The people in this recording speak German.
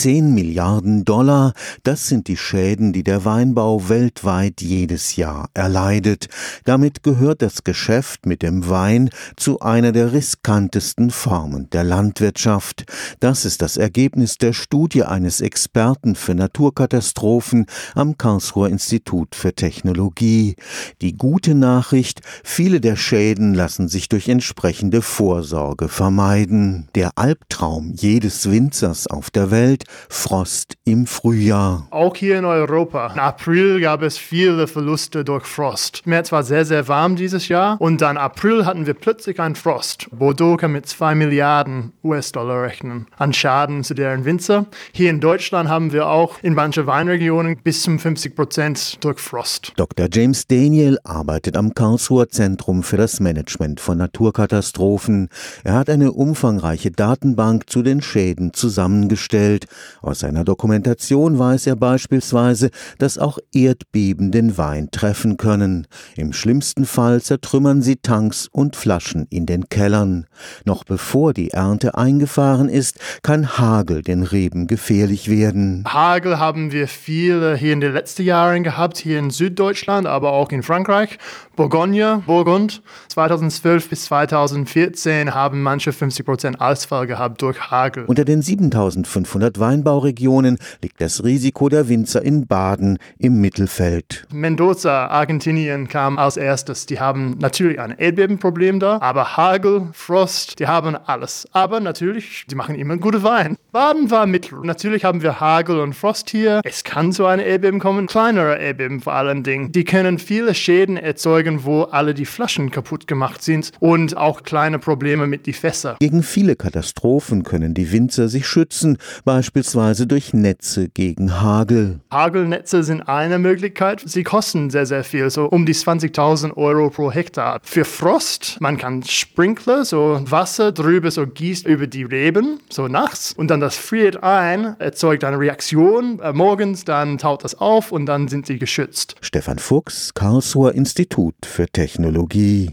10 Milliarden Dollar, das sind die Schäden, die der Weinbau weltweit jedes Jahr erleidet. Damit gehört das Geschäft mit dem Wein zu einer der riskantesten Formen der Landwirtschaft. Das ist das Ergebnis der Studie eines Experten für Naturkatastrophen am Karlsruher Institut für Technologie. Die gute Nachricht, viele der Schäden lassen sich durch entsprechende Vorsorge vermeiden. Der Albtraum jedes Winzers auf der Welt, Frost im Frühjahr. Auch hier in Europa. Im April gab es viele Verluste durch Frost. März war sehr, sehr warm dieses Jahr und dann April hatten wir plötzlich einen Frost. Bordeaux kann mit 2 Milliarden US-Dollar rechnen an Schaden zu deren Winzer. Hier in Deutschland haben wir auch in manchen Weinregionen bis zum 50 Prozent durch Frost. Dr. James Daniel arbeitet am Karlsruher Zentrum für das Management von Naturkatastrophen. Er hat eine umfangreiche Datenbank zu den Schäden zusammengestellt. Aus seiner Dokumentation weiß er beispielsweise, dass auch Erdbeben den Wein treffen können. Im schlimmsten Fall zertrümmern sie Tanks und Flaschen in den Kellern. Noch bevor die Ernte eingefahren ist, kann Hagel den Reben gefährlich werden. Hagel haben wir viele hier in den letzten Jahren gehabt, hier in Süddeutschland, aber auch in Frankreich. Bourgogne, Burgund. 2012 bis 2014 haben manche 50 Prozent Ausfall gehabt durch Hagel. Unter den 7500 Weinbauregionen liegt das Risiko der Winzer in Baden im Mittelfeld. Mendoza, Argentinien kam als erstes. Die haben natürlich ein Erdbebenproblem da, aber Hagel, Frost, die haben alles. Aber natürlich, die machen immer gute Wein. Baden war mittel. Natürlich haben wir Hagel und Frost hier. Es kann zu einem Erdbeben kommen, kleinere Erdbeben vor allen Dingen. Die können viele Schäden erzeugen, wo alle die Flaschen kaputt gemacht sind und auch kleine Probleme mit die Fässer. Gegen viele Katastrophen können die Winzer sich schützen, beispielsweise durch Netze gegen Hagel. Hagelnetze sind eine Möglichkeit. Sie kosten sehr, sehr viel, so um die 20.000 Euro pro Hektar. Für Frost, man kann Sprinkler, so Wasser drüber so gießt über die Reben, so nachts, und dann das friert ein, erzeugt eine Reaktion. Äh, morgens dann taut das auf und dann sind sie geschützt. Stefan Fuchs, Karlsruher Institut für Technologie.